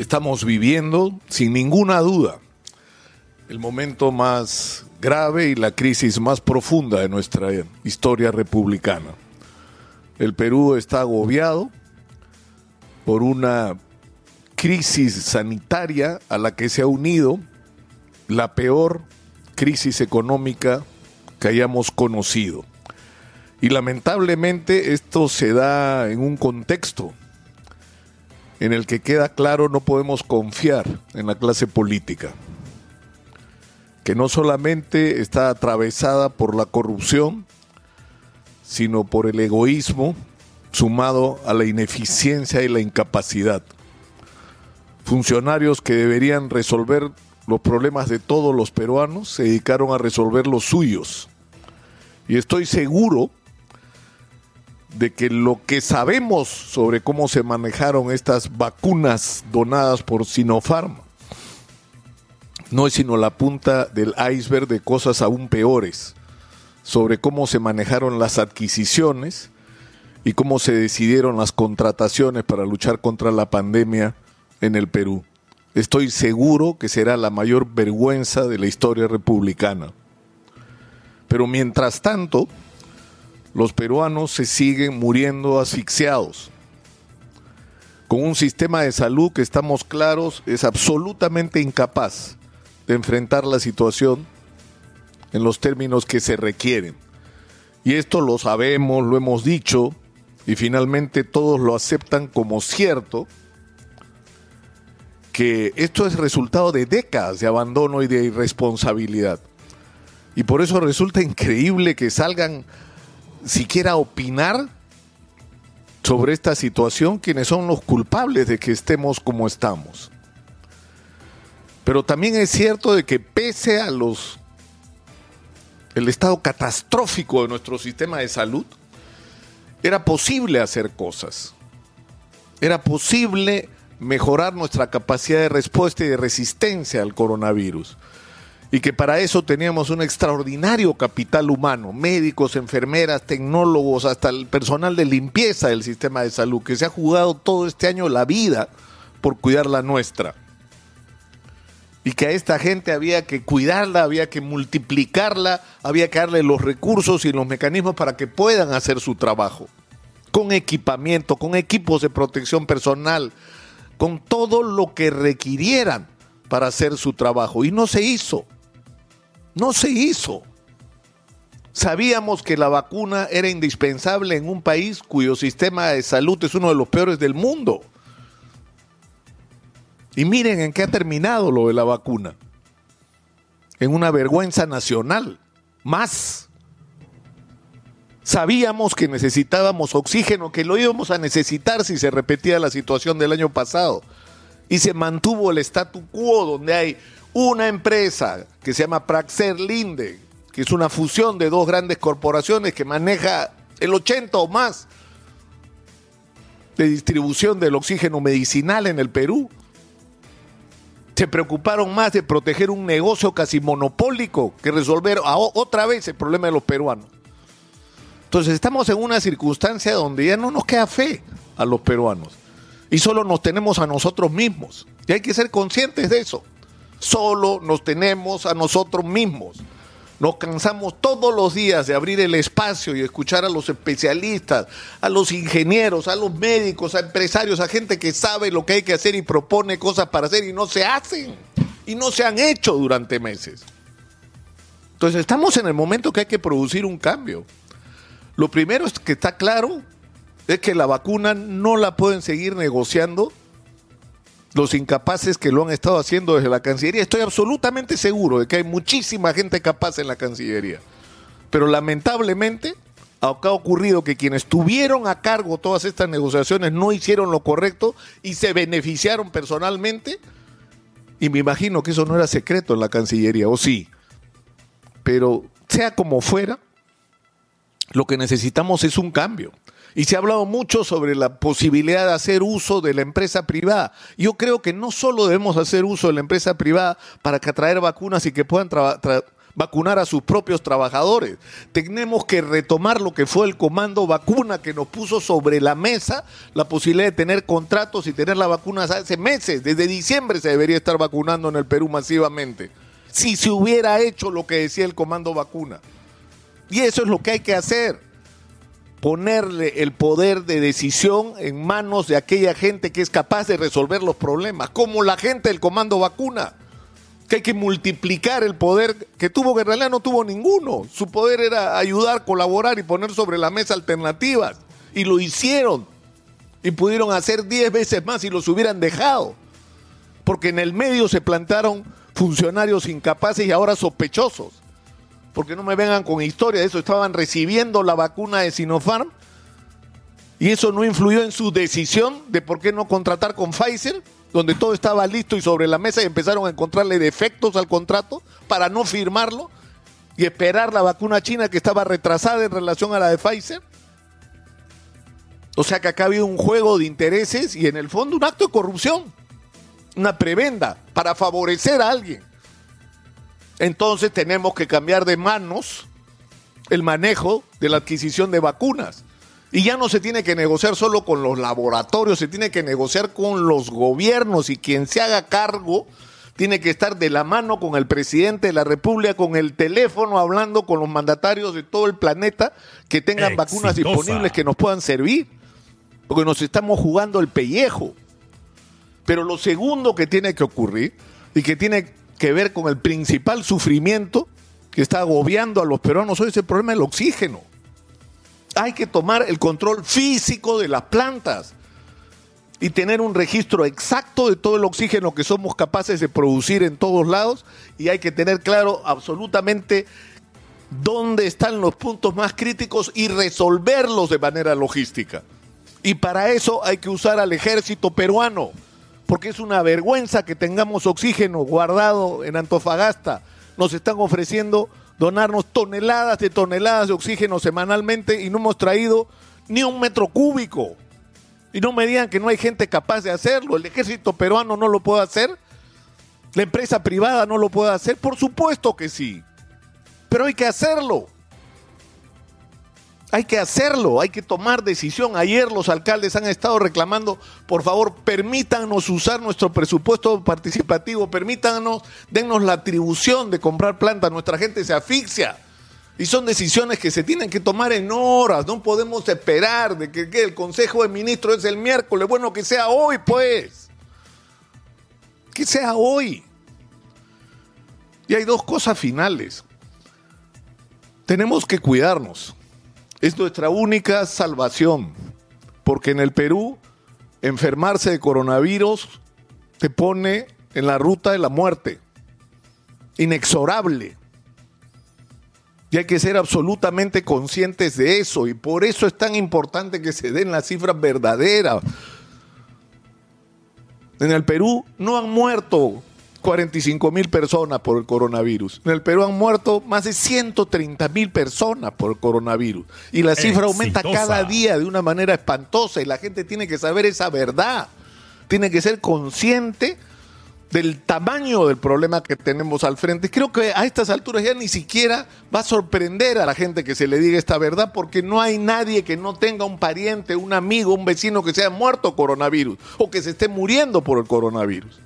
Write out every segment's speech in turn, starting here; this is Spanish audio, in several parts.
estamos viviendo, sin ninguna duda, el momento más grave y la crisis más profunda de nuestra historia republicana. El Perú está agobiado por una crisis sanitaria a la que se ha unido la peor crisis económica que hayamos conocido. Y lamentablemente esto se da en un contexto en el que queda claro no podemos confiar en la clase política, que no solamente está atravesada por la corrupción, sino por el egoísmo sumado a la ineficiencia y la incapacidad. Funcionarios que deberían resolver los problemas de todos los peruanos se dedicaron a resolver los suyos. Y estoy seguro de que lo que sabemos sobre cómo se manejaron estas vacunas donadas por Sinopharm no es sino la punta del iceberg de cosas aún peores sobre cómo se manejaron las adquisiciones y cómo se decidieron las contrataciones para luchar contra la pandemia en el Perú. Estoy seguro que será la mayor vergüenza de la historia republicana. Pero mientras tanto, los peruanos se siguen muriendo asfixiados, con un sistema de salud que estamos claros es absolutamente incapaz de enfrentar la situación en los términos que se requieren. Y esto lo sabemos, lo hemos dicho, y finalmente todos lo aceptan como cierto, que esto es resultado de décadas de abandono y de irresponsabilidad. Y por eso resulta increíble que salgan siquiera opinar sobre esta situación quienes son los culpables de que estemos como estamos. Pero también es cierto de que pese a los el estado catastrófico de nuestro sistema de salud, era posible hacer cosas. Era posible mejorar nuestra capacidad de respuesta y de resistencia al coronavirus. Y que para eso teníamos un extraordinario capital humano, médicos, enfermeras, tecnólogos, hasta el personal de limpieza del sistema de salud, que se ha jugado todo este año la vida por cuidar la nuestra. Y que a esta gente había que cuidarla, había que multiplicarla, había que darle los recursos y los mecanismos para que puedan hacer su trabajo, con equipamiento, con equipos de protección personal, con todo lo que requirieran para hacer su trabajo. Y no se hizo, no se hizo. Sabíamos que la vacuna era indispensable en un país cuyo sistema de salud es uno de los peores del mundo. Y miren en qué ha terminado lo de la vacuna. En una vergüenza nacional. Más. Sabíamos que necesitábamos oxígeno, que lo íbamos a necesitar si se repetía la situación del año pasado. Y se mantuvo el statu quo donde hay una empresa que se llama Praxer Linde, que es una fusión de dos grandes corporaciones que maneja el 80 o más de distribución del oxígeno medicinal en el Perú se preocuparon más de proteger un negocio casi monopólico que resolver otra vez el problema de los peruanos. Entonces estamos en una circunstancia donde ya no nos queda fe a los peruanos y solo nos tenemos a nosotros mismos. Y hay que ser conscientes de eso. Solo nos tenemos a nosotros mismos. Nos cansamos todos los días de abrir el espacio y escuchar a los especialistas, a los ingenieros, a los médicos, a empresarios, a gente que sabe lo que hay que hacer y propone cosas para hacer y no se hacen. Y no se han hecho durante meses. Entonces estamos en el momento que hay que producir un cambio. Lo primero es que está claro es que la vacuna no la pueden seguir negociando los incapaces que lo han estado haciendo desde la Cancillería. Estoy absolutamente seguro de que hay muchísima gente capaz en la Cancillería. Pero lamentablemente ha ocurrido que quienes tuvieron a cargo todas estas negociaciones no hicieron lo correcto y se beneficiaron personalmente. Y me imagino que eso no era secreto en la Cancillería, o sí. Pero sea como fuera, lo que necesitamos es un cambio. Y se ha hablado mucho sobre la posibilidad de hacer uso de la empresa privada. Yo creo que no solo debemos hacer uso de la empresa privada para que atraer vacunas y que puedan vacunar a sus propios trabajadores. Tenemos que retomar lo que fue el comando vacuna que nos puso sobre la mesa la posibilidad de tener contratos y tener la vacuna hace meses. Desde diciembre se debería estar vacunando en el Perú masivamente. Si se hubiera hecho lo que decía el comando vacuna. Y eso es lo que hay que hacer. Ponerle el poder de decisión en manos de aquella gente que es capaz de resolver los problemas, como la gente del comando vacuna que hay que multiplicar el poder que tuvo, que en realidad no tuvo ninguno. Su poder era ayudar, colaborar y poner sobre la mesa alternativas. Y lo hicieron. Y pudieron hacer diez veces más si los hubieran dejado. Porque en el medio se plantaron funcionarios incapaces y ahora sospechosos. Porque no me vengan con historia de eso. Estaban recibiendo la vacuna de Sinopharm. Y eso no influyó en su decisión de por qué no contratar con Pfizer donde todo estaba listo y sobre la mesa y empezaron a encontrarle defectos al contrato para no firmarlo y esperar la vacuna china que estaba retrasada en relación a la de Pfizer. O sea que acá ha habido un juego de intereses y en el fondo un acto de corrupción, una prebenda para favorecer a alguien. Entonces tenemos que cambiar de manos el manejo de la adquisición de vacunas. Y ya no se tiene que negociar solo con los laboratorios, se tiene que negociar con los gobiernos y quien se haga cargo tiene que estar de la mano con el presidente de la República, con el teléfono, hablando con los mandatarios de todo el planeta que tengan vacunas disponibles que nos puedan servir, porque nos estamos jugando el pellejo. Pero lo segundo que tiene que ocurrir y que tiene que ver con el principal sufrimiento que está agobiando a los peruanos hoy es el problema del oxígeno hay que tomar el control físico de las plantas y tener un registro exacto de todo el oxígeno que somos capaces de producir en todos lados y hay que tener claro absolutamente dónde están los puntos más críticos y resolverlos de manera logística. Y para eso hay que usar al ejército peruano, porque es una vergüenza que tengamos oxígeno guardado en Antofagasta. Nos están ofreciendo donarnos toneladas de toneladas de oxígeno semanalmente y no hemos traído ni un metro cúbico. Y no me digan que no hay gente capaz de hacerlo. El ejército peruano no lo puede hacer. La empresa privada no lo puede hacer. Por supuesto que sí. Pero hay que hacerlo. Hay que hacerlo, hay que tomar decisión. Ayer los alcaldes han estado reclamando, por favor, permítanos usar nuestro presupuesto participativo, permítanos, dennos la atribución de comprar plantas, nuestra gente se asfixia. Y son decisiones que se tienen que tomar en horas, no podemos esperar de que, que el Consejo de Ministros es el miércoles, bueno, que sea hoy pues, que sea hoy. Y hay dos cosas finales. Tenemos que cuidarnos es nuestra única salvación, porque en el Perú enfermarse de coronavirus te pone en la ruta de la muerte, inexorable. Y hay que ser absolutamente conscientes de eso, y por eso es tan importante que se den las cifras verdaderas. En el Perú no han muerto 45 mil personas por el coronavirus. En el Perú han muerto más de 130 mil personas por el coronavirus. Y la cifra aumenta cada día de una manera espantosa y la gente tiene que saber esa verdad. Tiene que ser consciente del tamaño del problema que tenemos al frente. Creo que a estas alturas ya ni siquiera va a sorprender a la gente que se le diga esta verdad porque no hay nadie que no tenga un pariente, un amigo, un vecino que se haya muerto coronavirus o que se esté muriendo por el coronavirus.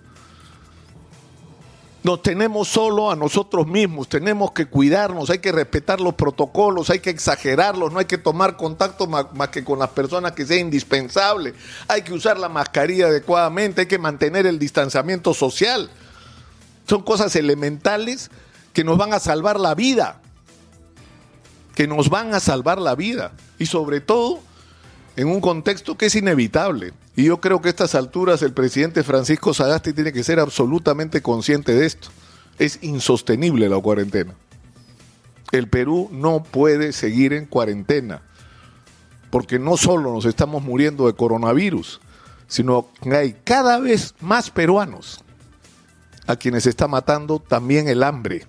Nos tenemos solo a nosotros mismos, tenemos que cuidarnos, hay que respetar los protocolos, hay que exagerarlos, no hay que tomar contacto más, que con las personas que sea indispensable, hay que usar la mascarilla adecuadamente, hay que mantener el distanciamiento social. Son cosas elementales que nos van a salvar la vida, que nos van a salvar la vida y sobre todo en un contexto que es inevitable. Y yo creo que a estas alturas el presidente Francisco Sagasti tiene que ser absolutamente consciente de esto. Es insostenible la cuarentena. El Perú no puede seguir en cuarentena, porque no solo nos estamos muriendo de coronavirus, sino que hay cada vez más peruanos a quienes está matando también el hambre,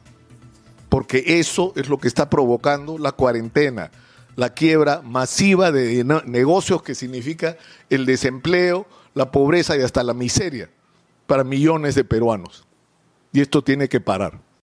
porque eso es lo que está provocando la cuarentena la quiebra masiva de negocios que significa el desempleo, la pobreza y hasta la miseria para millones de peruanos. Y esto tiene que parar.